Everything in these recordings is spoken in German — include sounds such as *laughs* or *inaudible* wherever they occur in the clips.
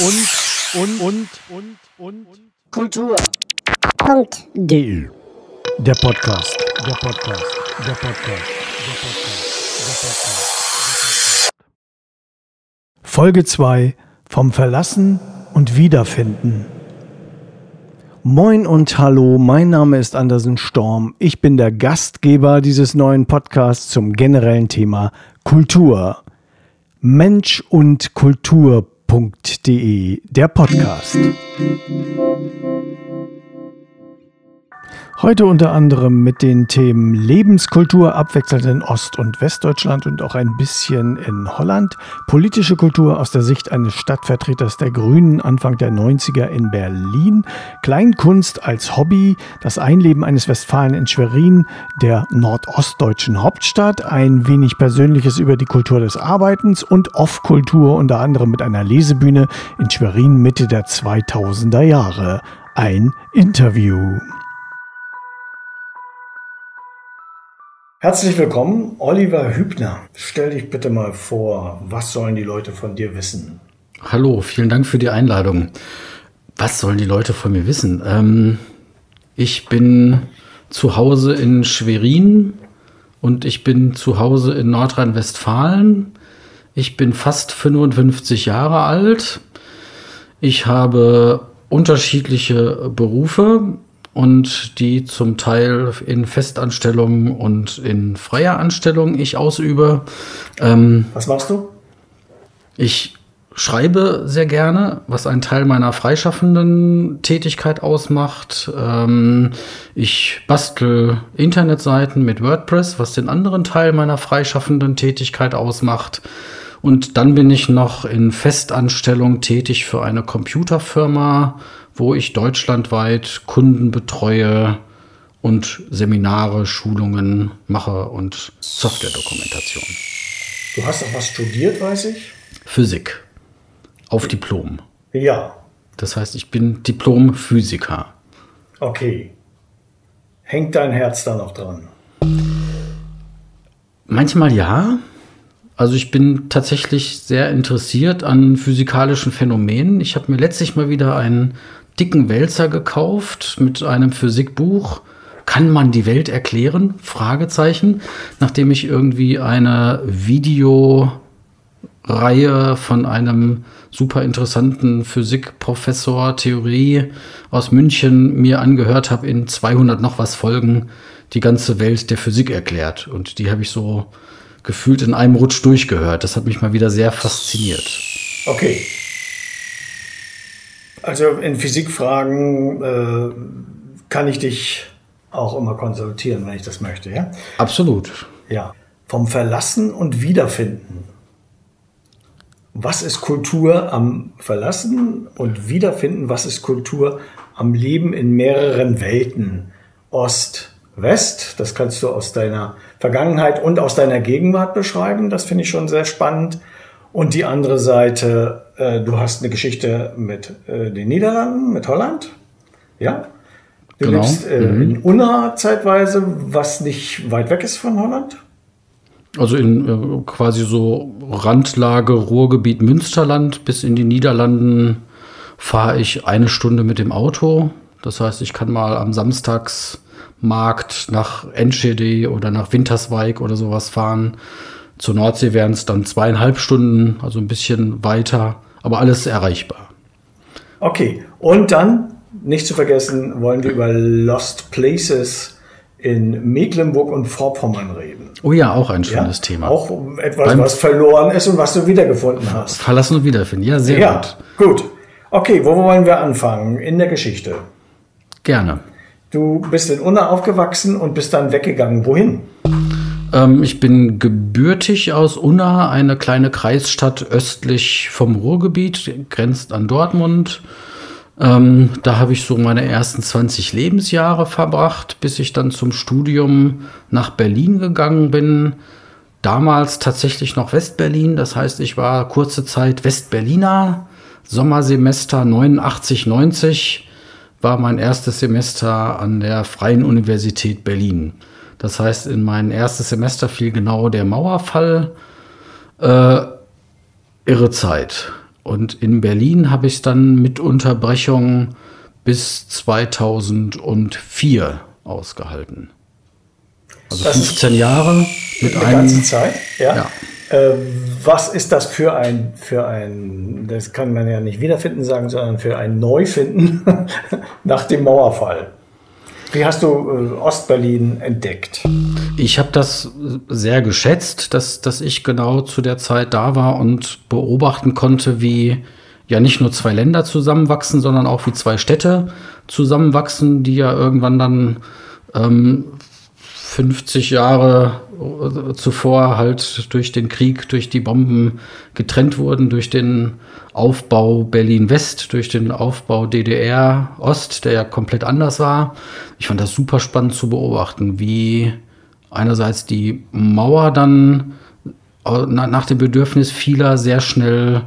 und und und und und Kultur. Punkt. Der Podcast. Der Podcast. Der Podcast. Der Podcast. Der Podcast. Folge 2 vom Verlassen und Wiederfinden. Moin und hallo, mein Name ist Andersen Storm. Ich bin der Gastgeber dieses neuen Podcasts zum generellen Thema Kultur. Mensch und Kultur.de, der Podcast. Heute unter anderem mit den Themen Lebenskultur, abwechselnd in Ost- und Westdeutschland und auch ein bisschen in Holland, politische Kultur aus der Sicht eines Stadtvertreters der Grünen Anfang der 90er in Berlin, Kleinkunst als Hobby, das Einleben eines Westfalen in Schwerin, der nordostdeutschen Hauptstadt, ein wenig Persönliches über die Kultur des Arbeitens und Off-Kultur unter anderem mit einer Lesebühne in Schwerin Mitte der 2000er Jahre. Ein Interview. Herzlich willkommen, Oliver Hübner. Stell dich bitte mal vor, was sollen die Leute von dir wissen? Hallo, vielen Dank für die Einladung. Was sollen die Leute von mir wissen? Ähm, ich bin zu Hause in Schwerin und ich bin zu Hause in Nordrhein-Westfalen. Ich bin fast 55 Jahre alt. Ich habe unterschiedliche Berufe und die zum Teil in Festanstellung und in freier Anstellung ich ausübe. Ähm, Was machst du? ich schreibe sehr gerne, was einen Teil meiner freischaffenden Tätigkeit ausmacht. Ähm, ich bastel Internetseiten mit WordPress, was den anderen Teil meiner freischaffenden Tätigkeit ausmacht. Und dann bin ich noch in Festanstellung tätig für eine Computerfirma, wo ich deutschlandweit Kunden betreue und Seminare, Schulungen mache und Softwaredokumentation. Du hast auch was studiert, weiß ich? Physik auf Diplom. Ja, Das heißt, ich bin Diplom-Physiker. okay. Hängt dein Herz da noch dran? Manchmal ja. Also ich bin tatsächlich sehr interessiert an physikalischen Phänomenen. Ich habe mir letztlich mal wieder einen dicken Wälzer gekauft mit einem Physikbuch. Kann man die Welt erklären? Fragezeichen. Nachdem ich irgendwie eine Videoreihe von einem super interessanten Physikprofessor Theorie aus München mir angehört habe in 200 noch was Folgen die ganze Welt der Physik erklärt und die habe ich so gefühlt in einem Rutsch durchgehört. Das hat mich mal wieder sehr fasziniert. Okay. Also in Physikfragen äh, kann ich dich auch immer konsultieren, wenn ich das möchte, ja? Absolut. Ja. Vom Verlassen und Wiederfinden. Was ist Kultur am Verlassen und Wiederfinden? Was ist Kultur am Leben in mehreren Welten? Ost, West, das kannst du aus deiner Vergangenheit und aus deiner Gegenwart beschreiben. Das finde ich schon sehr spannend. Und die andere Seite, äh, du hast eine Geschichte mit äh, den Niederlanden, mit Holland. Ja. Du Genau. lebst äh, in Unna zeitweise, was nicht weit weg ist von Holland. Also in äh, quasi so Randlage Ruhrgebiet Münsterland bis in die Niederlanden fahre ich eine Stunde mit dem Auto. Das heißt, ich kann mal am Samstagsmarkt nach Enschede oder nach Winterswijk oder sowas fahren. Zur Nordsee wären es dann zweieinhalb Stunden, also ein bisschen weiter, aber alles erreichbar. Okay, und dann, nicht zu vergessen, wollen wir über Lost Places in Mecklenburg und Vorpommern reden. Oh ja, auch ein schönes Ja? Thema. Auch um etwas, Beim- was verloren ist und was du wiedergefunden hast. Verlassen und wiederfinden. Ja, sehr Ja, gut. gut. Okay, wo wollen wir anfangen? In der Geschichte. Gerne. Du bist in Unna aufgewachsen und bist dann weggegangen. Wohin? Ähm, ich bin gebürtig aus Unna, eine kleine Kreisstadt östlich vom Ruhrgebiet, grenzt an Dortmund. Ähm, da habe ich so meine ersten 20 Lebensjahre verbracht, bis ich dann zum Studium nach Berlin gegangen bin. Damals tatsächlich noch Westberlin, das heißt, ich war kurze Zeit Westberliner. Sommersemester 89, 90 war mein erstes Semester an der Freien Universität Berlin. Das heißt, in mein erstes Semester fiel genau der Mauerfall. Äh, irre Zeit. Und in Berlin habe ich es dann mit Unterbrechung bis 2004 ausgehalten. Also das 15 Jahre mit einer ganzen Zeit, ja. ja. Äh, was ist das für ein, für ein, das kann man ja nicht wiederfinden sagen, sondern für ein Neufinden *laughs* nach dem Mauerfall? Wie hast du äh, Ostberlin entdeckt? Ich habe das sehr geschätzt, dass, dass ich genau zu der Zeit da war und beobachten konnte, wie ja nicht nur zwei Länder zusammenwachsen, sondern auch wie zwei Städte zusammenwachsen, die ja irgendwann dann ähm, 50 Jahre äh, zuvor halt durch den Krieg, durch die Bomben getrennt wurden, durch den Aufbau Berlin-West, durch den Aufbau DDR-Ost, der ja komplett anders war. Ich fand das super spannend zu beobachten, wie einerseits die Mauer dann äh, nach dem Bedürfnis vieler sehr schnell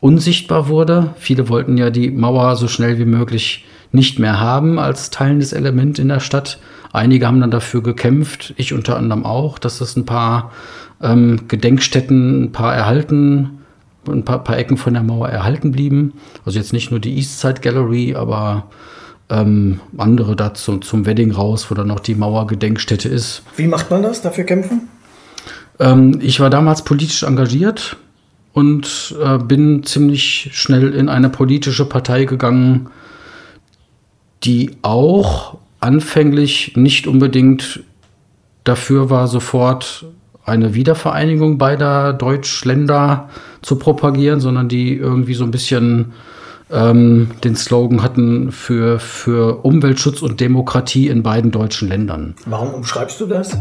unsichtbar wurde. Viele wollten ja die Mauer so schnell wie möglich nicht mehr haben als teilendes Element in der Stadt. Einige haben dann dafür gekämpft, ich unter anderem auch, dass es ein paar ähm, Gedenkstätten, ein paar erhalten, ein paar, paar, Ecken von der Mauer erhalten blieben. Also jetzt nicht nur die Eastside Gallery, aber ähm, andere dazu zum Wedding raus, wo dann noch die Mauergedenkstätte ist. Wie macht man das, dafür kämpfen? Ähm, ich war damals politisch engagiert und äh, bin ziemlich schnell in eine politische Partei gegangen, die auch anfänglich nicht unbedingt dafür war, sofort eine Wiedervereinigung beider Deutschländer zu propagieren, sondern die irgendwie so ein bisschen ähm, den Slogan hatten für, für Umweltschutz und Demokratie in beiden deutschen Ländern. Warum umschreibst du das?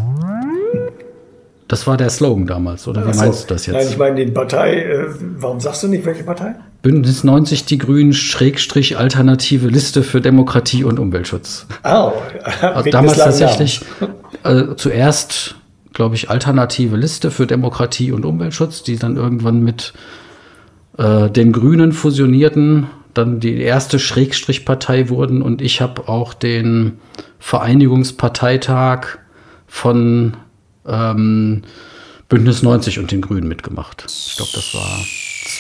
Das war der Slogan damals, oder wie so. meinst du das jetzt? Nein, ich meine die Partei. Äh, warum sagst du nicht, welche Partei? Bündnis 90 Die Grünen, Schrägstrich Alternative Liste für Demokratie und Umweltschutz. Oh, also *laughs* damals tatsächlich äh, zuerst, glaube ich, Alternative Liste für Demokratie und Umweltschutz, die dann irgendwann mit äh, den Grünen fusionierten, dann die erste Schrägstrichpartei wurden und ich habe auch den Vereinigungsparteitag von ähm, Bündnis 90 und den Grünen mitgemacht. Ich glaube, das war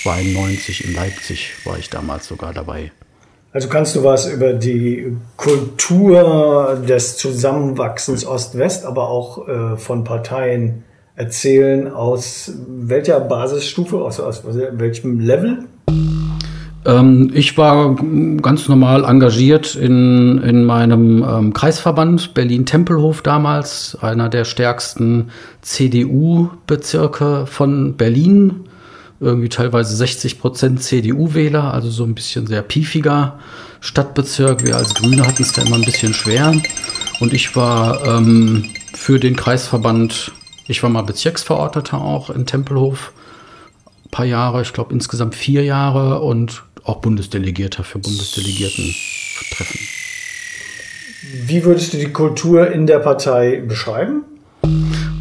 92 in Leipzig war ich damals sogar dabei. Also kannst du was über die Kultur des Zusammenwachsens Ost-West, aber auch äh, von Parteien erzählen, aus welcher Basisstufe, aus, aus welchem Level? Ähm, ich war ganz normal engagiert in, in meinem ähm, Kreisverband Berlin-Tempelhof damals, einer der stärksten CDU-Bezirke von Berlin irgendwie teilweise 60 Prozent CDU-Wähler, also so ein bisschen sehr piefiger Stadtbezirk. Wir als Grüne hatten es da immer ein bisschen schwer. Und ich war ähm, für den Kreisverband, ich war mal Bezirksverordneter auch in Tempelhof, ein paar Jahre, ich glaube insgesamt vier Jahre und auch Bundesdelegierter für Bundesdelegierten-Treffen. Wie würdest du die Kultur in der Partei beschreiben?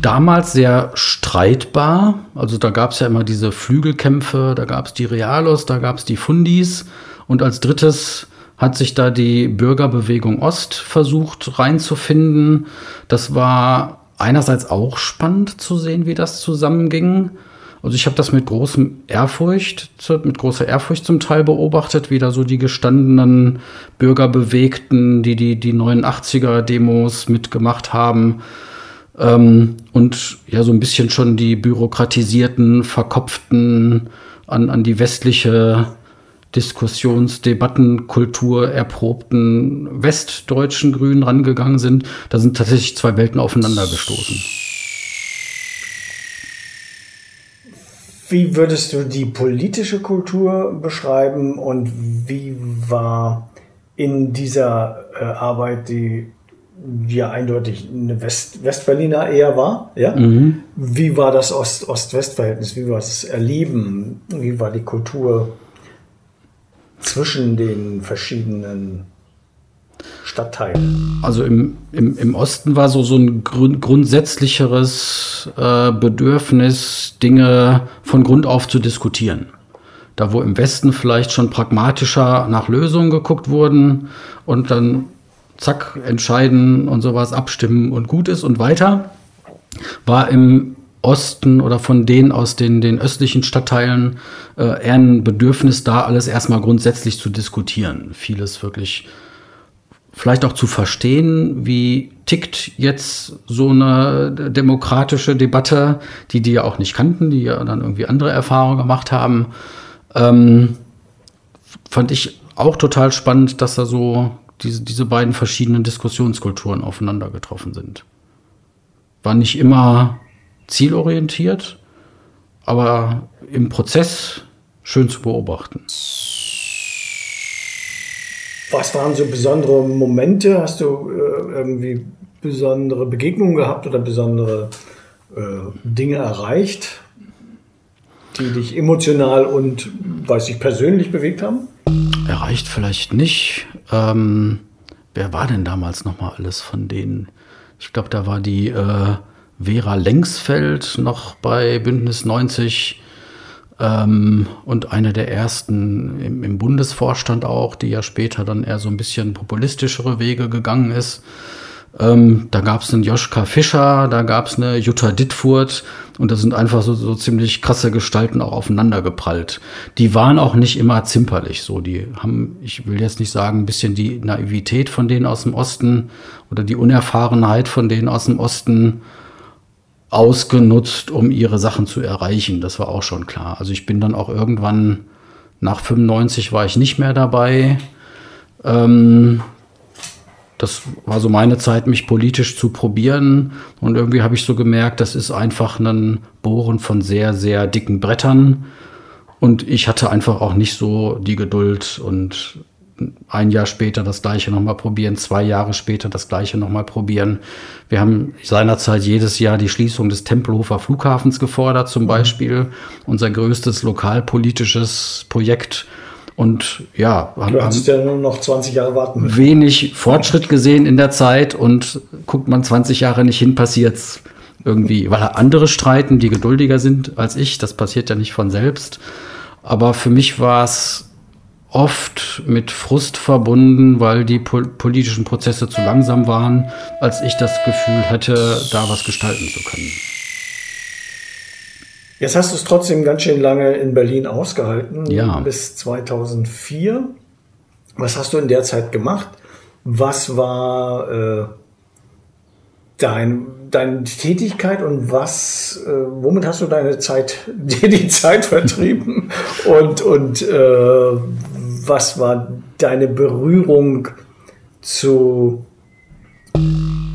damals sehr streitbar. Also da gab es ja immer diese Flügelkämpfe, da gab es die Realos, da gab es die Fundis. Und als drittes hat sich da die Bürgerbewegung Ost versucht reinzufinden. Das war einerseits auch spannend zu sehen, wie das zusammenging. Also ich habe das mit großem Ehrfurcht, mit großer Ehrfurcht zum Teil beobachtet, wie da so die gestandenen Bürgerbewegten, die die, die 89er-Demos mitgemacht haben, ähm, und ja, so ein bisschen schon die bürokratisierten, verkopften, an, an die westliche Diskussionsdebattenkultur erprobten westdeutschen Grünen rangegangen sind. Da sind tatsächlich zwei Welten aufeinander gestoßen. Wie würdest du die politische Kultur beschreiben und wie war in dieser äh, Arbeit die ja eindeutig eine West Westberliner eher war. Ja? Mhm. Wie war das Ost-Ost-West-Verhältnis? Wie war das Erleben? Wie war die Kultur zwischen den verschiedenen Stadtteilen? Also im, im, im Osten war so, so ein grund grundsätzlicheres äh, Bedürfnis, Dinge von Grund auf zu diskutieren. Da wo im Westen vielleicht schon pragmatischer nach Lösungen geguckt wurden und dann zack, entscheiden und sowas, abstimmen und gut ist und weiter, war im Osten oder von denen aus den, den östlichen Stadtteilen äh, eher ein Bedürfnis da, alles erstmal grundsätzlich zu diskutieren. Vieles wirklich vielleicht auch zu verstehen, wie tickt jetzt so eine demokratische Debatte, die die ja auch nicht kannten, die ja dann irgendwie andere Erfahrungen gemacht haben. Ähm, fand ich auch total spannend, dass da so diese, diese beiden verschiedenen Diskussionskulturen aufeinander getroffen sind. War nicht immer zielorientiert, aber im Prozess schön zu beobachten. Was waren so besondere Momente? Hast du äh, irgendwie besondere Begegnungen gehabt oder besondere äh, Dinge erreicht, die dich emotional und, weiß ich, persönlich bewegt haben? Erreicht vielleicht nicht. Ähm, wer war denn damals nochmal alles von denen? Ich glaube, da war die äh, Vera Lengsfeld noch bei Bündnis 90 ähm, und eine der ersten im, im, Bundesvorstand auch, die ja später dann eher so ein bisschen populistischere Wege gegangen ist. Ähm, da gab es einen Joschka Fischer, da gab es eine Jutta Dittfurt und da sind einfach so, so ziemlich krasse Gestalten auch aufeinander geprallt. Die waren auch nicht immer zimperlich so. Die haben, ich will jetzt nicht sagen, ein bisschen die Naivität von denen aus dem Osten oder die Unerfahrenheit von denen aus dem Osten ausgenutzt, um ihre Sachen zu erreichen. Das war auch schon klar. Also ich bin dann auch irgendwann nach 95 war ich nicht mehr dabei. Ähm, das war so meine Zeit, mich politisch zu probieren. Und irgendwie habe ich so gemerkt, das ist einfach ein Bohren von sehr, sehr dicken Brettern. Und ich hatte einfach auch nicht so die Geduld und ein Jahr später das gleiche nochmal probieren, zwei Jahre später das gleiche nochmal probieren. Wir haben seinerzeit jedes Jahr die Schließung des Tempelhofer Flughafens gefordert, zum Beispiel unser größtes lokalpolitisches Projekt. Und ja, haben, du hast ja nur noch 20 Jahre warten müssen. Wenig Fortschritt gesehen in der Zeit und guckt man 20 Jahre nicht hin, passiert es irgendwie, weil andere streiten, die geduldiger sind als ich. Das passiert ja nicht von selbst. Aber für mich war es oft mit Frust verbunden, weil die pol politischen Prozesse zu langsam waren, als ich das Gefühl hätte, da was gestalten zu können. Jetzt hast du es trotzdem ganz schön lange in Berlin ausgehalten, ja. bis 2004. Was hast du in der Zeit gemacht? Was war äh, dein, deine Tätigkeit und was, äh, womit hast du deine Zeit, *laughs* dir die Zeit vertrieben? und und äh, was war deine Berührung zu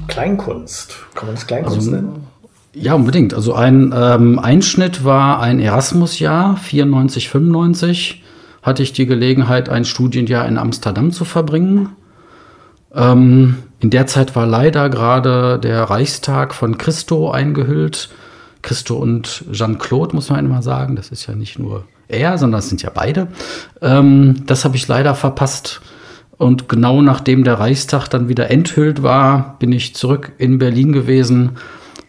Kleinkunst? Kann man das Kleinkunst also, nennen? Ja, unbedingt. Also ein ähm, Einschnitt war ein Erasmus-Jahr, 94, 95. Hatte ich die Gelegenheit, ein Studienjahr in Amsterdam zu verbringen. Ähm, in der Zeit war leider gerade der Reichstag von Christo eingehüllt. Christo und Jean-Claude, muss man immer sagen. Das ist ja nicht nur er, sondern es sind ja beide. Ähm, das habe ich leider verpasst. Und genau nachdem der Reichstag dann wieder enthüllt war, bin ich zurück in Berlin gewesen,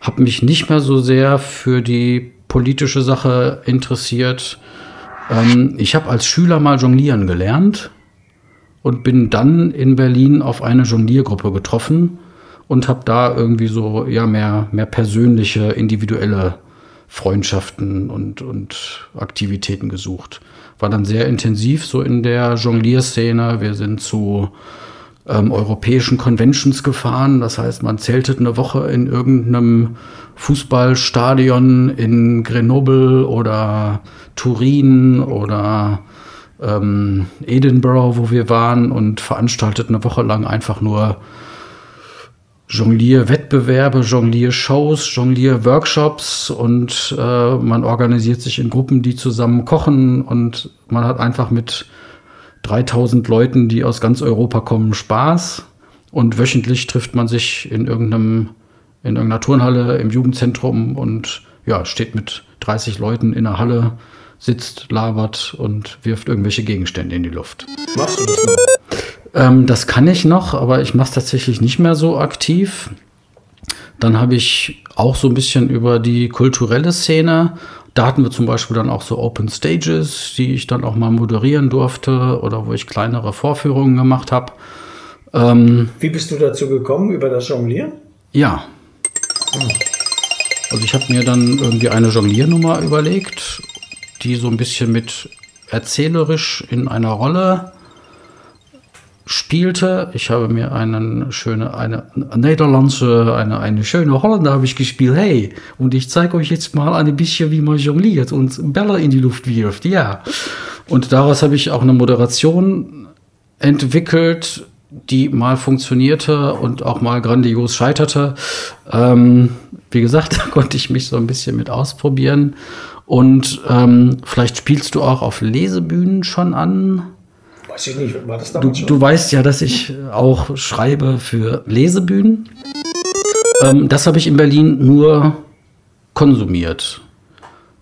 habe mich nicht mehr so sehr für die politische Sache interessiert. Ähm, ich habe als Schüler mal jonglieren gelernt und bin dann in Berlin auf eine Jongliergruppe getroffen und habe da irgendwie so ja mehr, mehr persönliche, individuelle Freundschaften und, und Aktivitäten gesucht. War dann sehr intensiv so in der Jonglierszene. Wir sind zu ähm, europäischen Conventions gefahren. Das heißt, man zeltet eine Woche in irgendeinem Fußballstadion in Grenoble oder Turin oder ähm, Edinburgh, wo wir waren und veranstaltet eine Woche lang einfach nur Jonglier-Wettbewerbe, Jonglier-Shows, Jonglier-Workshops und äh, man organisiert sich in Gruppen, die zusammen kochen und man hat einfach mit 3000 Leuten, die aus ganz Europa kommen, Spaß und wöchentlich trifft man sich in irgendeinem in irgendeiner Turnhalle im Jugendzentrum und ja, steht mit 30 Leuten in der Halle, sitzt, labert und wirft irgendwelche Gegenstände in die Luft. Machst du das noch? Ähm, das kann ich noch, aber ich mache es tatsächlich nicht mehr so aktiv. Dann habe ich auch so ein bisschen über die kulturelle Szene. Da hatten wir zum Beispiel dann auch so Open Stages, die ich dann auch mal moderieren durfte oder wo ich kleinere Vorführungen gemacht habe. Ähm, Wie bist du dazu gekommen, über das Jonglieren? Ja. Hm. Also ich habe mir dann irgendwie eine Jongliernummer überlegt, die so ein bisschen mit erzählerisch in einer Rolle spielte. Ich habe mir einen schöne, eine Niederlandse, eine, eine schöne Holländer habe ich gespielt. Hey, und ich zeige euch jetzt mal ein bisschen, wie man jongliert und Bälle in die Luft wirft. Ja. Und daraus habe ich auch eine Moderation entwickelt, die mal funktionierte und auch mal grandios scheiterte. Ähm, wie gesagt, *laughs* da konnte ich mich so ein bisschen mit ausprobieren. Und ähm, vielleicht spielst du auch auf Lesebühnen schon an. Weiß ich nicht, war das du, schon? Du weißt ja, dass ich auch schreibe für Lesebühnen. Ähm, das habe ich in Berlin nur konsumiert.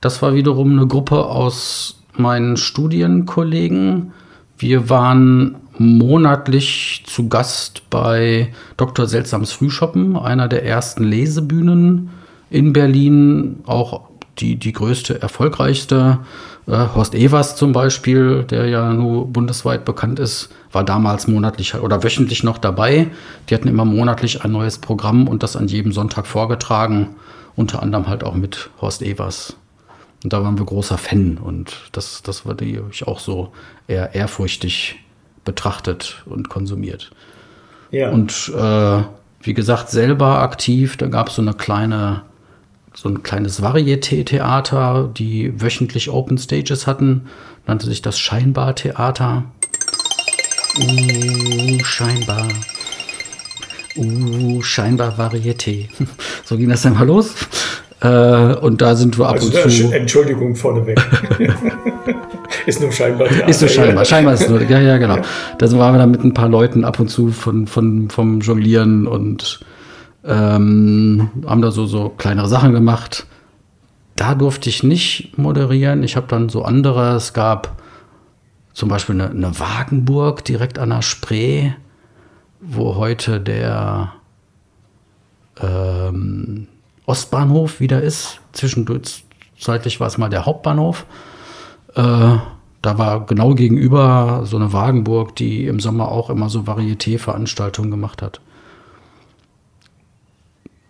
Das war wiederum eine Gruppe aus meinen Studienkollegen. Wir waren monatlich zu Gast bei Dr. Seltsams Frühschoppen, einer der ersten Lesebühnen in Berlin, auch die, die größte, erfolgreichste. Äh, Horst Evers zum Beispiel, der ja nur bundesweit bekannt ist, war damals monatlich oder wöchentlich noch dabei. Die hatten immer monatlich ein neues Programm und das an jedem Sonntag vorgetragen, unter anderem halt auch mit Horst Evers. Und da waren wir großer Fan und das, das war die ich auch so eher ehrfurchtig betrachtet und konsumiert. Ja. Und äh, wie gesagt, selber aktiv, da gab es so eine kleine so ein kleines Varieté-Theater, die wöchentlich Open Stages hatten. Nannte sich das Scheinbar-Theater. Uh, scheinbar. Uh, scheinbar Varieté. *laughs* so ging das dann mal los. Äh, und da sind wir ab also, und zu. Entschuldigung vorneweg. *laughs* ist nur scheinbar. Theater, ist nur scheinbar. Scheinbar ist nur. *laughs* Ja, ja, genau. Da waren wir dann mit ein paar Leuten ab und zu von, von, vom Jonglieren und ähm, haben da so, so kleinere Sachen gemacht. Da durfte ich nicht moderieren. Ich habe dann so andere. Es gab zum Beispiel eine, eine Wagenburg direkt an der Spree, wo heute der ähm, Ostbahnhof wieder ist. Zwischendurch, zeitlich war es mal der Hauptbahnhof. Äh, da war genau gegenüber so eine Wagenburg, die im Sommer auch immer so Varieté-Veranstaltungen gemacht hat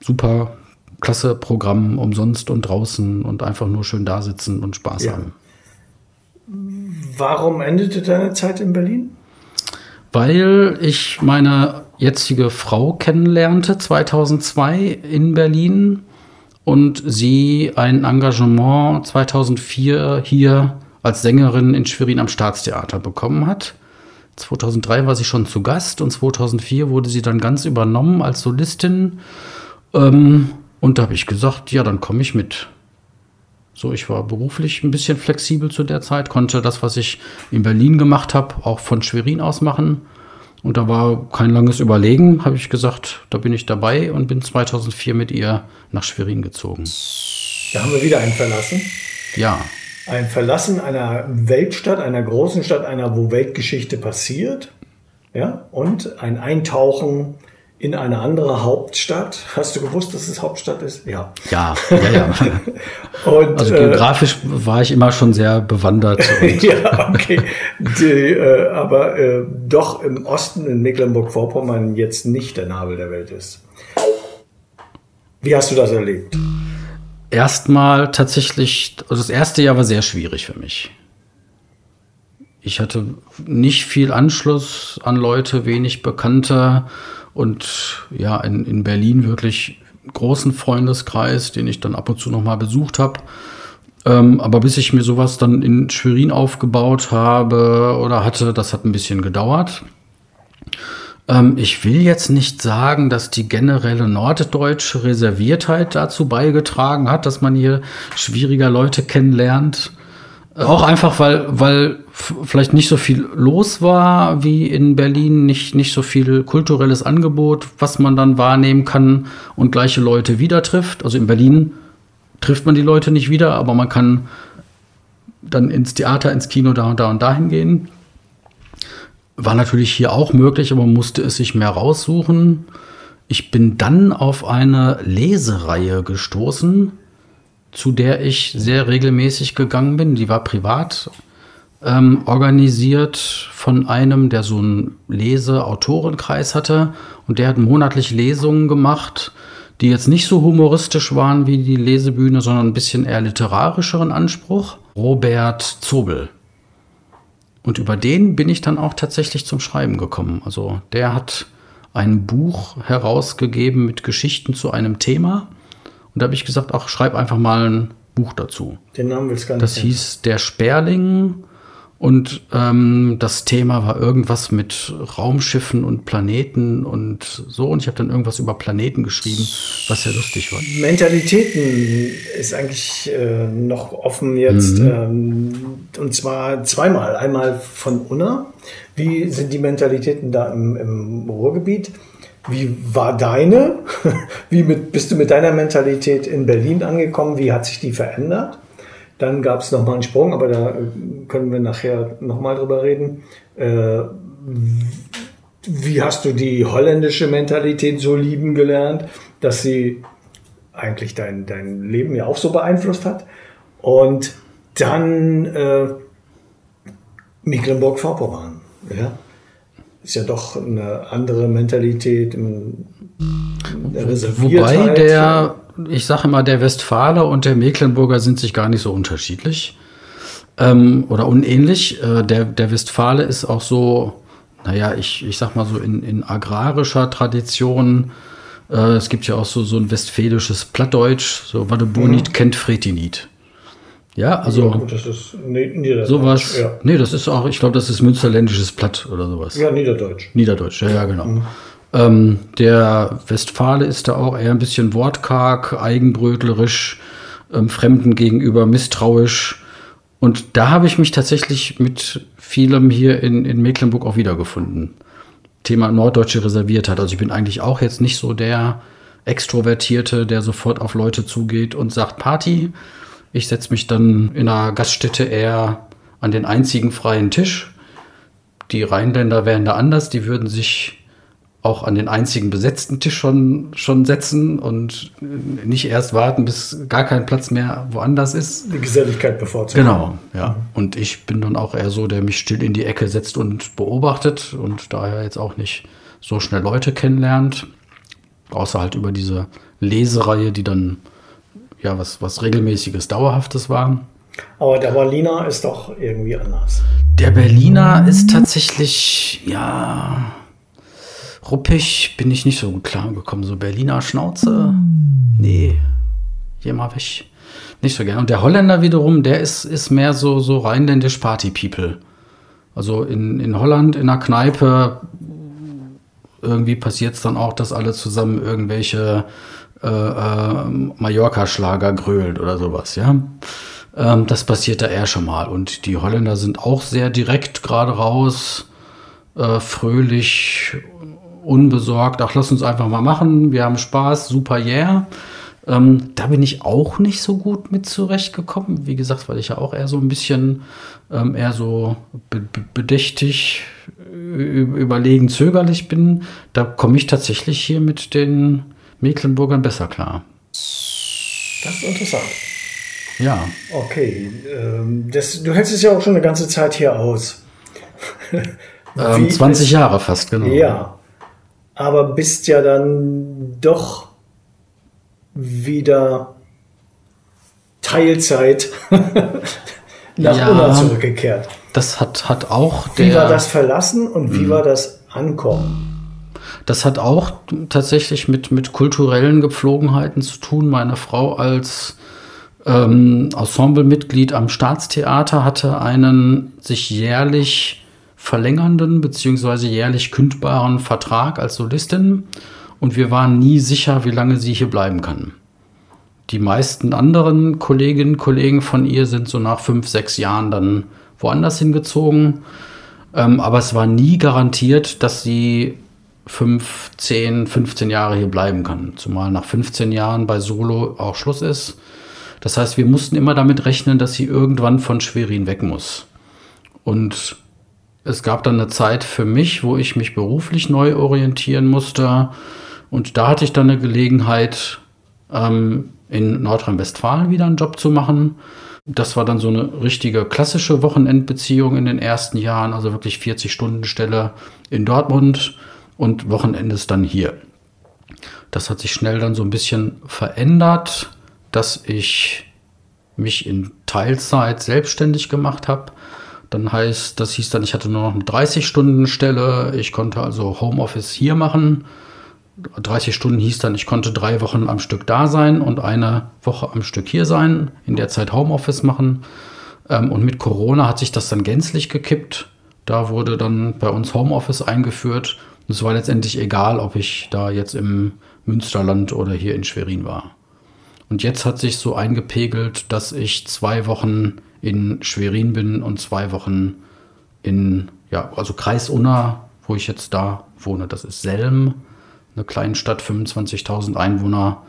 super klasse Programm, umsonst und draußen und einfach nur schön da sitzen und Spaß ja. haben. Warum endete deine Zeit in Berlin? Weil ich meine jetzige Frau kennenlernte 2002 in Berlin und sie ein Engagement 2004 hier als Sängerin in Schwerin am Staatstheater bekommen hat. 2003 war sie schon zu Gast und 2004 wurde sie dann ganz übernommen als Solistin ähm, und da habe ich gesagt, ja, dann komme ich mit. So, ich war beruflich ein bisschen flexibel zu der Zeit, konnte das, was ich in Berlin gemacht habe, auch von Schwerin aus machen. Und da war kein langes Überlegen, habe ich gesagt, da bin ich dabei und bin 2004 mit ihr nach Schwerin gezogen. Da haben wir wieder einen verlassen. Ja. Ein Verlassen einer Weltstadt, einer großen Stadt, einer, wo Weltgeschichte passiert. Ja, und ein Eintauchen in eine andere Hauptstadt. Hast du gewusst, dass es Hauptstadt ist? Ja. Ja, ja, ja. *laughs* und, also geografisch äh, war ich immer schon sehr bewandert. *laughs* ja, okay. Die, äh, aber äh, doch im Osten in Mecklenburg-Vorpommern jetzt nicht der Nabel der Welt ist. Wie hast du das erlebt? Erstmal tatsächlich, also das erste Jahr war sehr schwierig für mich. Ich hatte nicht viel Anschluss an Leute, wenig Bekannte und ja, in, in Berlin wirklich großen Freundeskreis, den ich dann ab und zu noch mal besucht habe. Ähm, aber bis ich mir sowas dann in Schwerin aufgebaut habe oder hatte, das hat ein bisschen gedauert. Ähm, ich will jetzt nicht sagen, dass die generelle norddeutsche Reserviertheit dazu beigetragen hat, dass man hier schwieriger Leute kennenlernt. Auch einfach, weil, weil vielleicht nicht so viel los war wie in Berlin, nicht, nicht so viel kulturelles Angebot, was man dann wahrnehmen kann und gleiche Leute wieder trifft. Also in Berlin trifft man die Leute nicht wieder, aber man kann dann ins Theater, ins Kino da und da und dahin gehen. War natürlich hier auch möglich, aber man musste es sich mehr raussuchen. Ich bin dann auf eine Lesereihe gestoßen, zu der ich sehr regelmäßig gegangen bin. Die war privat ähm, organisiert von einem, der so einen Lese-Autorenkreis hatte. Und der hat monatlich Lesungen gemacht, die jetzt nicht so humoristisch waren wie die Lesebühne, sondern ein bisschen eher literarischeren Anspruch. Robert Zobel. Und über den bin ich dann auch tatsächlich zum Schreiben gekommen. Also der hat ein Buch herausgegeben mit Geschichten zu einem Thema. Und da habe ich gesagt, ach, schreib einfach mal ein Buch dazu. Den Namen willst du gar nicht. Das hieß Der Sperling und ähm, das Thema war irgendwas mit Raumschiffen und Planeten und so. Und ich habe dann irgendwas über Planeten geschrieben, was sehr lustig war. Mentalitäten ist eigentlich äh, noch offen jetzt. Mhm. Ähm, und zwar zweimal. Einmal von Unna. Wie sind die Mentalitäten da im, im Ruhrgebiet? Wie war deine? *laughs* Wie mit, bist du mit deiner Mentalität in Berlin angekommen? Wie hat sich die verändert? Dann gab es nochmal einen Sprung, aber da äh, können wir nachher nochmal drüber reden. Äh, wie hast du die holländische Mentalität so lieben gelernt, dass sie eigentlich dein, dein Leben ja auch so beeinflusst hat? Und dann äh, Mecklenburg-Vorpommern. Ja? Ist ja doch eine andere Mentalität, Wobei der ich sage immer, der Westfaler und der Mecklenburger sind sich gar nicht so unterschiedlich ähm, oder unähnlich. Äh, der, der Westfale ist auch so, naja, ich, ich sag mal so in, in agrarischer Tradition. Äh, es gibt ja auch so, so ein westfälisches Plattdeutsch, so Wadebunit mhm. kennt Fretinit. Ja, also ja, gut, das ist Niederdeutsch. Sowas. Ja. Nee, das ist auch, ich glaube, das ist münsterländisches Platt oder sowas. Ja, Niederdeutsch. Niederdeutsch, ja, ja, genau. Mhm. Ähm, der Westfale ist da auch eher ein bisschen wortkarg, eigenbrötlerisch, ähm, Fremden gegenüber misstrauisch. Und da habe ich mich tatsächlich mit vielem hier in, in Mecklenburg auch wiedergefunden. Thema Norddeutsche reserviert hat. Also ich bin eigentlich auch jetzt nicht so der Extrovertierte, der sofort auf Leute zugeht und sagt Party. Ich setze mich dann in einer Gaststätte eher an den einzigen freien Tisch. Die Rheinländer wären da anders, die würden sich auch an den einzigen besetzten Tisch schon, schon setzen und nicht erst warten, bis gar kein Platz mehr woanders ist. Die Geselligkeit bevorzugen. Genau, ja. Mhm. Und ich bin dann auch eher so, der mich still in die Ecke setzt und beobachtet und daher jetzt auch nicht so schnell Leute kennenlernt. Außer halt über diese Lesereihe, die dann ja was, was regelmäßiges, dauerhaftes war. Aber der Berliner ist doch irgendwie anders. Der Berliner ist tatsächlich, ja ruppig bin ich nicht so gut klargekommen. So Berliner Schnauze, nee, hier mal weg. Nicht so gerne. Und der Holländer wiederum, der ist, ist mehr so, so rheinländisch Party-People. Also in, in Holland, in der Kneipe, irgendwie passiert es dann auch, dass alle zusammen irgendwelche äh, äh, Mallorca-Schlager grölt oder sowas, ja. Ähm, das passiert da eher schon mal. Und die Holländer sind auch sehr direkt gerade raus, äh, fröhlich unbesorgt, ach, lass uns einfach mal machen, wir haben Spaß, super, yeah. Ähm, da bin ich auch nicht so gut mit zurechtgekommen. Wie gesagt, weil ich ja auch eher so ein bisschen ähm, eher so be bedächtig, überlegen, zögerlich bin. Da komme ich tatsächlich hier mit den Mecklenburgern besser klar. Das ist interessant. Ja. Okay. Ähm, das, du hältst es ja auch schon eine ganze Zeit hier aus. *laughs* ähm, 20 Jahre fast, genau. Ja aber bist ja dann doch wieder Teilzeit *laughs* nach ja, Unna zurückgekehrt. Das hat, hat auch der. Wie war das Verlassen und wie mh. war das Ankommen? Das hat auch tatsächlich mit, mit kulturellen Gepflogenheiten zu tun. Meine Frau als ähm, Ensemblemitglied am Staatstheater hatte einen sich jährlich verlängernden bzw. jährlich kündbaren Vertrag als Solistin und wir waren nie sicher, wie lange sie hier bleiben kann. Die meisten anderen Kolleginnen und Kollegen von ihr sind so nach fünf, sechs Jahren dann woanders hingezogen. Ähm, aber es war nie garantiert, dass sie fünf, zehn, 15 Jahre hier bleiben kann. Zumal nach 15 Jahren bei Solo auch Schluss ist. Das heißt, wir mussten immer damit rechnen, dass sie irgendwann von Schwerin weg muss. Und es gab dann eine Zeit für mich, wo ich mich beruflich neu orientieren musste. Und da hatte ich dann eine Gelegenheit, ähm, in Nordrhein-Westfalen wieder einen Job zu machen. Das war dann so eine richtige klassische Wochenendbeziehung in den ersten Jahren, also wirklich 40 Stunden Stelle in Dortmund und Wochenendes dann hier. Das hat sich schnell dann so ein bisschen verändert, dass ich mich in Teilzeit selbstständig gemacht habe. Dann heißt, das hieß dann, ich hatte nur noch eine 30-Stunden-Stelle. Ich konnte also Homeoffice hier machen. 30 Stunden hieß dann, ich konnte drei Wochen am Stück da sein und eine Woche am Stück hier sein, in der Zeit Homeoffice machen. Ähm, und mit Corona hat sich das dann gänzlich gekippt. Da wurde dann bei uns Homeoffice eingeführt. Es war letztendlich egal, ob ich da jetzt im Münsterland oder hier in Schwerin war. Und jetzt hat sich so eingepegelt, dass ich zwei Wochen in Schwerin bin und zwei Wochen in, ja, also Kreis Unna, wo ich jetzt da wohne. Das ist Selm, eine kleine Stadt, 25.000 Einwohner,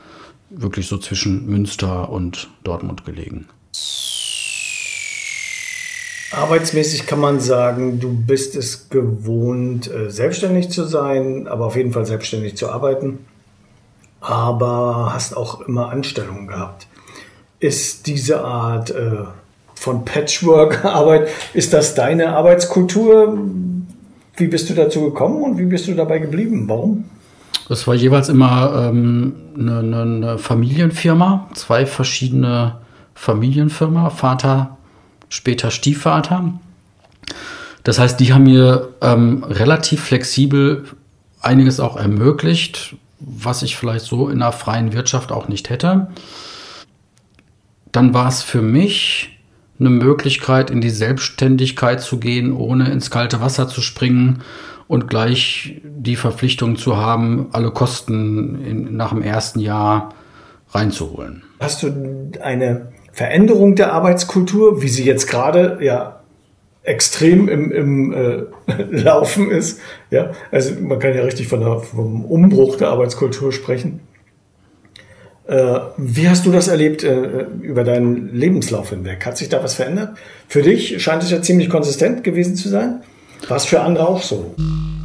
wirklich so zwischen Münster und Dortmund gelegen. Arbeitsmäßig kann man sagen, du bist es gewohnt, äh, selbstständig zu sein, aber auf jeden Fall selbstständig zu arbeiten aber hast auch immer Anstellungen gehabt. Ist diese Art äh, von Patchwork-Arbeit, ist das deine Arbeitskultur? Wie bist du dazu gekommen und wie bist du dabei geblieben? Warum? Es war jeweils immer ähm, eine, eine, Familienfirma, zwei verschiedene Familienfirma, Vater, später Stiefvater. Das heißt, die haben mir ähm, relativ flexibel einiges auch ermöglicht, was ich vielleicht so in der freien Wirtschaft auch nicht hätte. Dann war es für mich eine Möglichkeit, in die Selbstständigkeit zu gehen, ohne ins kalte Wasser zu springen und gleich die Verpflichtung zu haben, alle Kosten in, nach dem ersten Jahr reinzuholen. Hast du eine Veränderung der Arbeitskultur, wie sie jetzt gerade ja extrem im, im äh, *laughs* Laufen ist. Ja, also man kann ja richtig von der, vom Umbruch der Arbeitskultur sprechen. Äh, wie hast du das erlebt äh, über deinen Lebenslauf hinweg? Hat sich da was verändert? Für dich scheint es ja ziemlich konsistent gewesen zu sein. War es für andere auch so?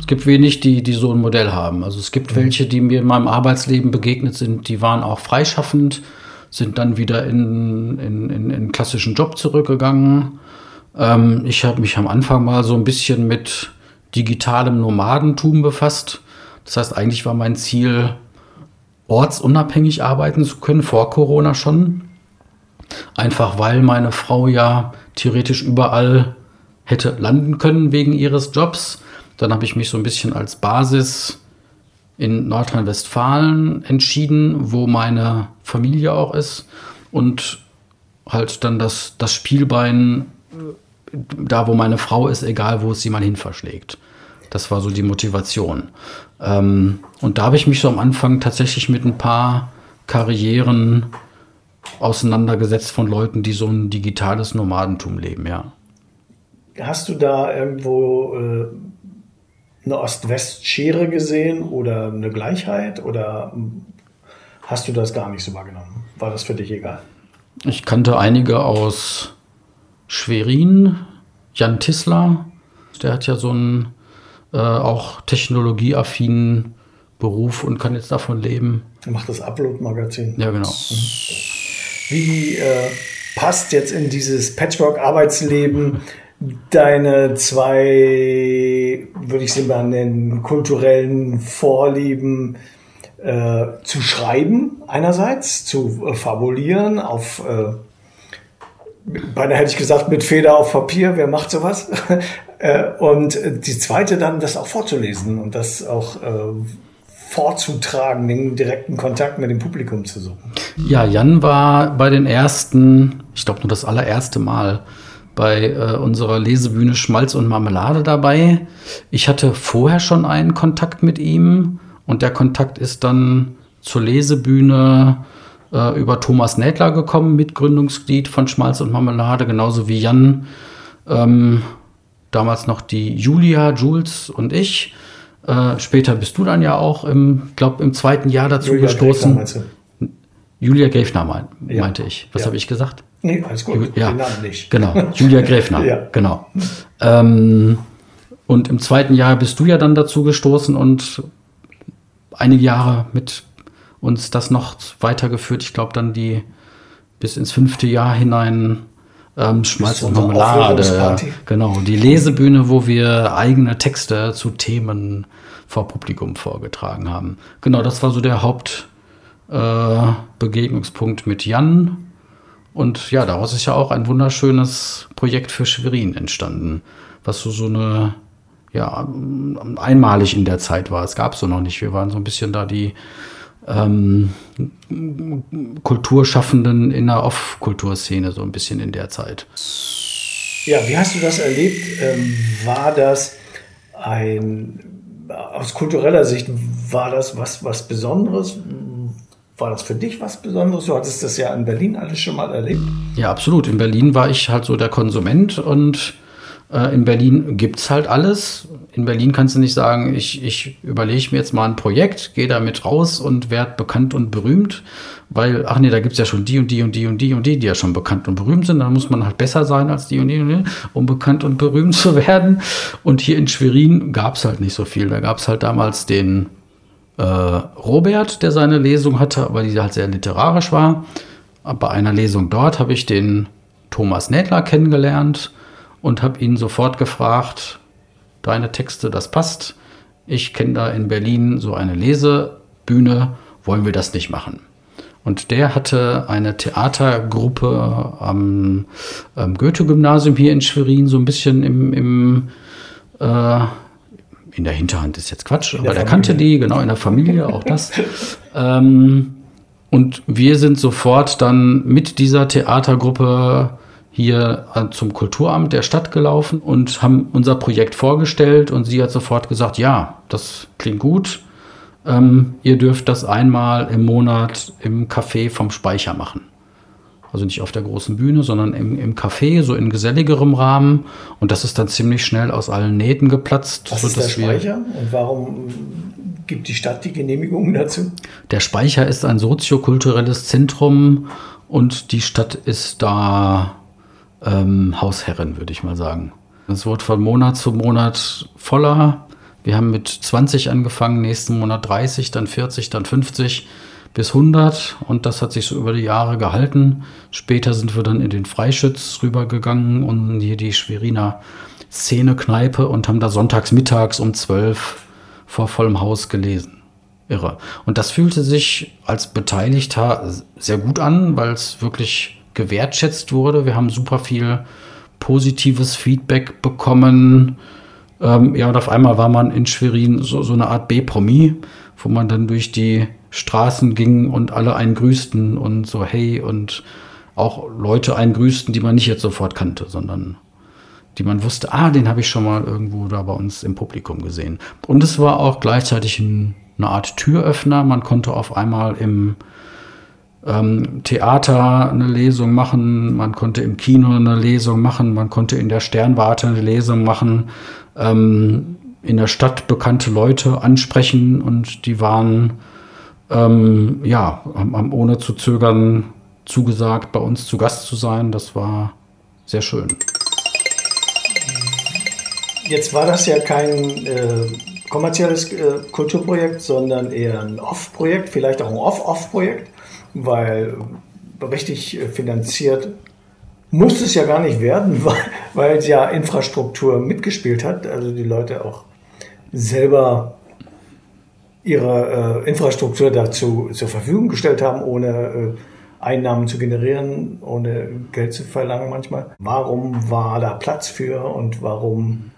Es gibt wenig, die, die so ein Modell haben. Also es gibt mhm. welche, die mir in meinem Arbeitsleben begegnet sind, die waren auch freischaffend, sind dann wieder in, in, in, in klassischen Job zurückgegangen ähm, ich habe mich am Anfang mal so ein bisschen mit digitalem Nomadentum befasst. Das heißt, eigentlich war mein Ziel, ortsunabhängig arbeiten zu können, vor Corona schon. Einfach weil meine Frau ja theoretisch überall hätte landen können wegen ihres Jobs. Dann habe ich mich so ein bisschen als Basis in Nordrhein-Westfalen entschieden, wo meine Familie auch ist. Und halt dann das, das Spielbein da, wo meine Frau ist, egal wo es sie mal hin verschlägt. Das war so die Motivation. Ähm, und da habe ich mich so am Anfang tatsächlich mit ein paar Karrieren auseinandergesetzt von Leuten, die so ein digitales Nomadentum leben, ja. Hast du da irgendwo äh, eine Ost-West-Schere gesehen oder eine Gleichheit oder hast du das gar nicht so wahrgenommen? War das für dich egal? Ich kannte einige aus Schwerin, Jan Tissler, der hat ja so einen äh, auch technologieaffinen Beruf und kann jetzt davon leben. Er macht das Upload-Magazin. Ja, genau. Wie äh, passt jetzt in dieses Patchwork-Arbeitsleben deine zwei, würde ich sie mal nennen, kulturellen Vorlieben äh, zu schreiben einerseits, zu äh, fabulieren auf äh, beinahe hätte ich gesagt, mit Feder auf Papier, wer macht sowas? *laughs* Äh, und die zweite dann, das auch vorzulesen und das auch äh, vorzutragen, den direkten Kontakt mit dem Publikum zu suchen. Ja, Jan war bei den ersten, ich glaube nur das allererste Mal bei äh, unserer Lesebühne Schmalz und Marmelade dabei. Ich hatte vorher schon einen Kontakt mit ihm und der Kontakt ist dann zur Lesebühne äh, über Thomas Nädler gekommen, Mitgründungsglied von Schmalz und Marmelade, genauso wie Jan, ähm, damals noch die Julia, Jules und ich. Äh, später bist du dann ja auch im, glaube im zweiten Jahr dazu Julia gestoßen. Gräfner, Julia Gräfner mein, ja. meinte ich. Was ja. habe ich gesagt? Nee, alles gut. Ju ja, nicht. Genau, Julia *laughs* Gräfner. ja. Genau. Ähm, und im zweiten Jahr bist du ja dann dazu gestoßen und einige Jahre mit uns das noch weitergeführt. Ich glaube, dann die bis ins fünfte Jahr hinein ähm, Schmalz und Marmelade. Genau, die Lesebühne, wo wir eigene Texte zu Themen vor Publikum vorgetragen haben. Genau, das war so der Hauptbegegnungspunkt äh, mit Jan. Und ja, daraus ist ja auch ein wunderschönes Projekt für Schwerin entstanden, was so, so eine, ja, einmalig in der Zeit war. Es gab so noch nicht. Wir waren so ein bisschen da die ähm, Kulturschaffenden in der Off-Kulturszene, so ein bisschen in der Zeit. Ja, wie hast du das erlebt? Ähm, war das ein, aus kultureller Sicht, war das was, was Besonderes? War das für dich was Besonderes? Du hattest das ja in Berlin alles schon mal erlebt. Ja, absolut. In Berlin war ich halt so der Konsument und äh, in Berlin gibt es halt alles. In Berlin kannst du nicht sagen, ich, ich überlege mir jetzt mal ein Projekt, gehe damit raus und werde bekannt und berühmt, weil, ach nee, da gibt es ja schon die und die und die und die und die, die ja schon bekannt und berühmt sind. Dann muss man halt besser sein als die und die, und die um bekannt und berühmt *laughs* zu werden. Und hier in Schwerin gab es halt nicht so viel. Da gab es halt damals den äh, Robert, der seine Lesung hatte, aber die halt sehr literarisch war. Bei einer Lesung dort habe ich den Thomas Nädler kennengelernt und habe ihn sofort gefragt, deine Texte, das passt. Ich kenne da in Berlin so eine Lesebühne, wollen wir das nicht machen? Und der hatte eine Theatergruppe am, am Goethe-Gymnasium hier in Schwerin, so ein bisschen im, im äh, in der Hinterhand ist jetzt Quatsch, aber der, der kannte die, genau, in der Familie, auch das. *laughs* ähm, und wir sind sofort dann mit dieser Theatergruppe hier zum Kulturamt der Stadt gelaufen und haben unser Projekt vorgestellt und sie hat sofort gesagt, ja, das klingt gut. Ähm, ihr dürft das einmal im Monat im Café vom Speicher machen. Also nicht auf der großen Bühne, sondern im, im Café, so in geselligerem Rahmen. Und das ist dann ziemlich schnell aus allen Nähten geplatzt. Was ist der Speicher und warum gibt die Stadt die Genehmigung dazu? Der Speicher ist ein soziokulturelles Zentrum und die Stadt ist da ähm, Hausherrin, würde ich mal sagen. Es wird von Monat zu Monat voller. Wir haben mit 20 angefangen, nächsten Monat 30, dann 40, dann 50 bis 100 und das hat sich so über die Jahre gehalten. Später sind wir dann in den Freischütz rübergegangen und hier die Schweriner Szene-Kneipe und haben da sonntags mittags um 12 vor vollem Haus gelesen. Irre. Und das fühlte sich als Beteiligter sehr gut an, weil es wirklich gewertschätzt wurde. Wir haben super viel positives Feedback bekommen. Ähm, ja, und auf einmal war man in Schwerin so, so eine Art B-Promi, wo man dann durch die Straßen ging und alle einen grüßten und so hey und auch Leute einen grüßten, die man nicht jetzt sofort kannte, sondern die man wusste, ah, den habe ich schon mal irgendwo da bei uns im Publikum gesehen. Und es war auch gleichzeitig ein, eine Art Türöffner. Man konnte auf einmal im ähm, Theater eine Lesung machen, man konnte im Kino eine Lesung machen, man konnte in der Sternwarte eine Lesung machen, ähm, in der Stadt bekannte Leute ansprechen und die waren, ähm, ja, haben, ohne zu zögern zugesagt, bei uns zu Gast zu sein. Das war sehr schön. Jetzt war das ja kein äh, kommerzielles äh, Kulturprojekt, sondern eher ein Off-Projekt, vielleicht auch ein Off-Off-Projekt weil richtig finanziert muss es ja gar nicht werden, *laughs* weil, weil es ja Infrastruktur mitgespielt hat. Also die Leute auch selber ihre äh, Infrastruktur dazu zur Verfügung gestellt haben, ohne äh, Einnahmen zu generieren, ohne Geld zu verlangen manchmal. Warum war da Platz für und warum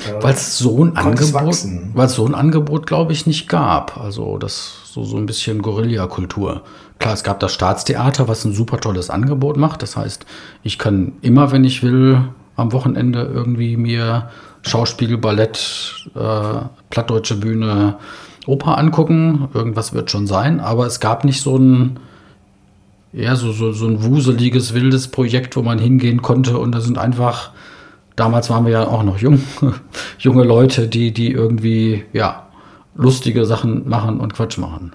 äh, weil es so ein Angebot, weil so ein Angebot, glaube ich, nicht gab. Also das so so ein bisschen Guerillakultur. Klar, es gab das Staatstheater, was ein super tolles Angebot macht. Das heißt, ich kann immer, wenn ich will, am Wochenende irgendwie mir Schauspiel, Ballett, äh, plattdeutsche Bühne, Oper angucken. Irgendwas wird schon sein. Aber es gab nicht so ein ja, so, so, so ein wuseliges, wildes Projekt, wo man hingehen konnte und da sind einfach damals waren wir ja auch noch jung, *laughs* junge Leute, die, die irgendwie, ja, lustige Sachen machen und Quatsch machen.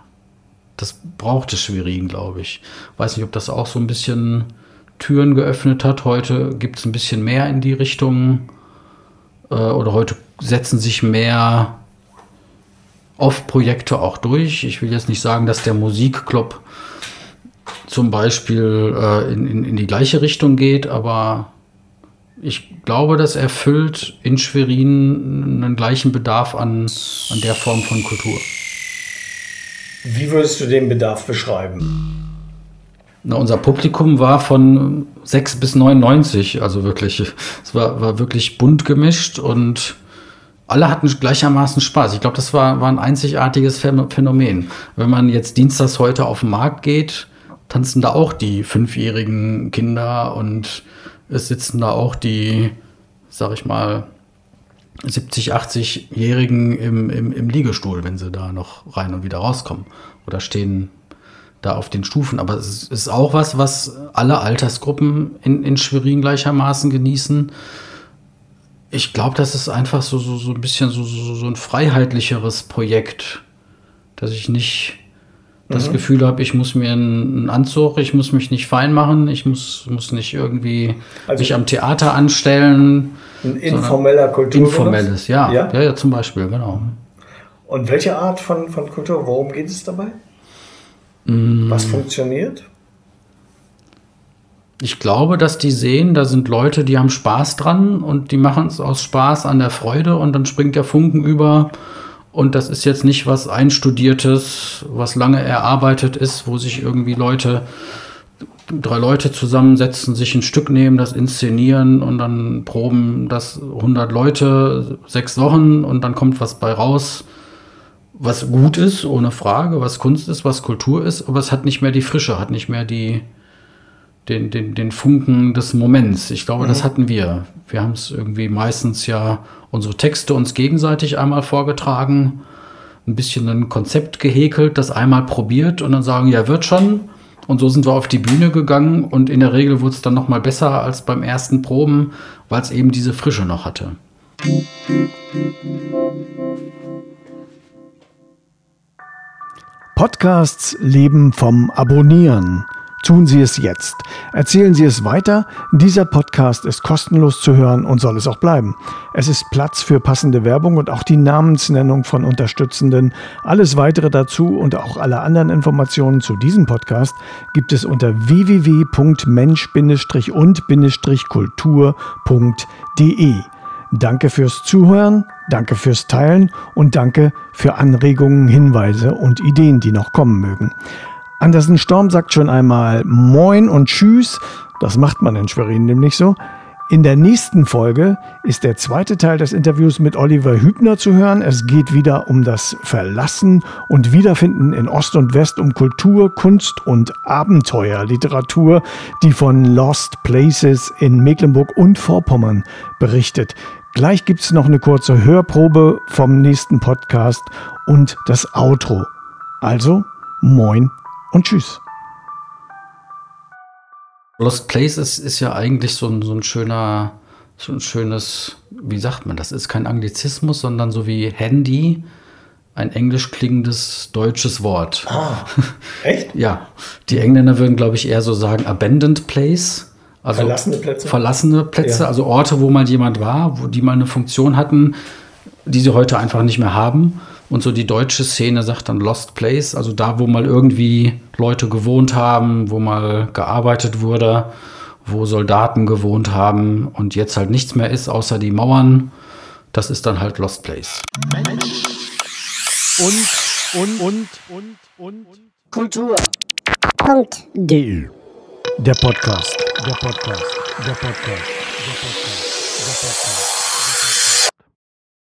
Das brauchte Schwerin, glaube ich. Weiß nicht, ob das auch so ein bisschen Türen geöffnet hat. Heute gibt es ein bisschen mehr in die Richtung. Äh, oder heute setzen sich mehr Off-Projekte auch durch. Ich will jetzt nicht sagen, dass der Musikclub zum Beispiel äh, in, in, in die gleiche Richtung geht, aber ich glaube, das erfüllt in Schwerin einen gleichen Bedarf an, an der Form von Kultur. Wie würdest du den Bedarf beschreiben? Na, unser Publikum war von 6 bis 99, also wirklich, es war, war wirklich bunt gemischt und alle hatten gleichermaßen Spaß. Ich glaube, das war, war ein einzigartiges Phänomen. Wenn man jetzt dienstags heute auf den Markt geht, tanzen da auch die fünfjährigen Kinder und es sitzen da auch die, sag ich mal, 70, 80-Jährigen im, im, im Liegestuhl, wenn sie da noch rein und wieder rauskommen. Oder stehen da auf den Stufen. Aber es ist auch was, was alle Altersgruppen in, in Schwerin gleichermaßen genießen. Ich glaube, das ist einfach so, so, so ein bisschen so, so, so ein freiheitlicheres Projekt, dass ich nicht das mhm. Gefühl habe, ich muss mir einen Anzug, ich muss mich nicht fein machen, ich muss, muss nicht irgendwie also mich am Theater anstellen. Ein informeller Kultur. Informelles, ja. ja. Ja, ja, zum Beispiel, genau. Und welche Art von, von Kultur, worum geht es dabei? Mm. Was funktioniert? Ich glaube, dass die sehen, da sind Leute, die haben Spaß dran und die machen es aus Spaß an der Freude und dann springt der Funken über. Und das ist jetzt nicht was Einstudiertes, was lange erarbeitet ist, wo sich irgendwie Leute, drei Leute zusammensetzen, sich ein Stück nehmen, das inszenieren und dann proben das 100 Leute, sechs Wochen und dann kommt was bei raus, was gut ist, ohne Frage, was Kunst ist, was Kultur ist, aber es hat nicht mehr die Frische, hat nicht mehr die, den, den, den Funken des Moments. Ich glaube, mhm. das hatten wir. Wir haben es irgendwie meistens ja unsere Texte uns gegenseitig einmal vorgetragen, ein bisschen ein Konzept gehäkelt, das einmal probiert und dann sagen, ja, wird schon. Und so sind wir auf die Bühne gegangen und in der Regel wurde es dann noch mal besser als beim ersten Proben, weil es eben diese Frische noch hatte. Podcasts leben vom Abonnieren. Tun Sie es jetzt. Erzählen Sie es weiter. Dieser Podcast ist kostenlos zu hören und soll es auch bleiben. Es ist Platz für passende Werbung und auch die Namensnennung von Unterstützenden. Alles weitere dazu und auch alle anderen Informationen zu diesem Podcast gibt es unter www.mensch-und-kultur.de. Danke fürs Zuhören, danke fürs Teilen und danke für Anregungen, Hinweise und Ideen, die noch kommen mögen. Andersen Storm sagt schon einmal Moin und Tschüss. Das macht man in Schwerin nämlich so. In der nächsten Folge ist der zweite Teil des Interviews mit Oliver Hübner zu hören. Es geht wieder um das Verlassen und Wiederfinden in Ost und West, um Kultur, Kunst und Abenteuerliteratur, die von Lost Places in Mecklenburg und Vorpommern berichtet. Gleich gibt es noch eine kurze Hörprobe vom nächsten Podcast und das Outro. Also, moin und tschüss. Lost Places ist ja eigentlich so ein, so ein schöner, so ein schönes, wie sagt man, das ist kein Anglizismus, sondern so wie Handy, ein englisch klingendes deutsches Wort. Ah, echt? *laughs* ja. Die Engländer würden, glaube ich, eher so sagen Abandoned Place. Also verlassene Plätze. Verlassene Plätze, ja. also Orte, wo mal jemand war, wo die mal eine Funktion hatten, die sie heute einfach nicht mehr haben. Und so die deutsche Szene sagt dann Lost Place, also da, wo mal irgendwie Leute gewohnt haben, wo mal gearbeitet wurde, wo Soldaten gewohnt haben und jetzt halt nichts mehr ist, außer die Mauern. Das ist dann halt Lost Place. Und, und, und, und, und, Kultur. Punkt. Der Podcast. Der Podcast. Der Podcast. Der Podcast. Der Podcast.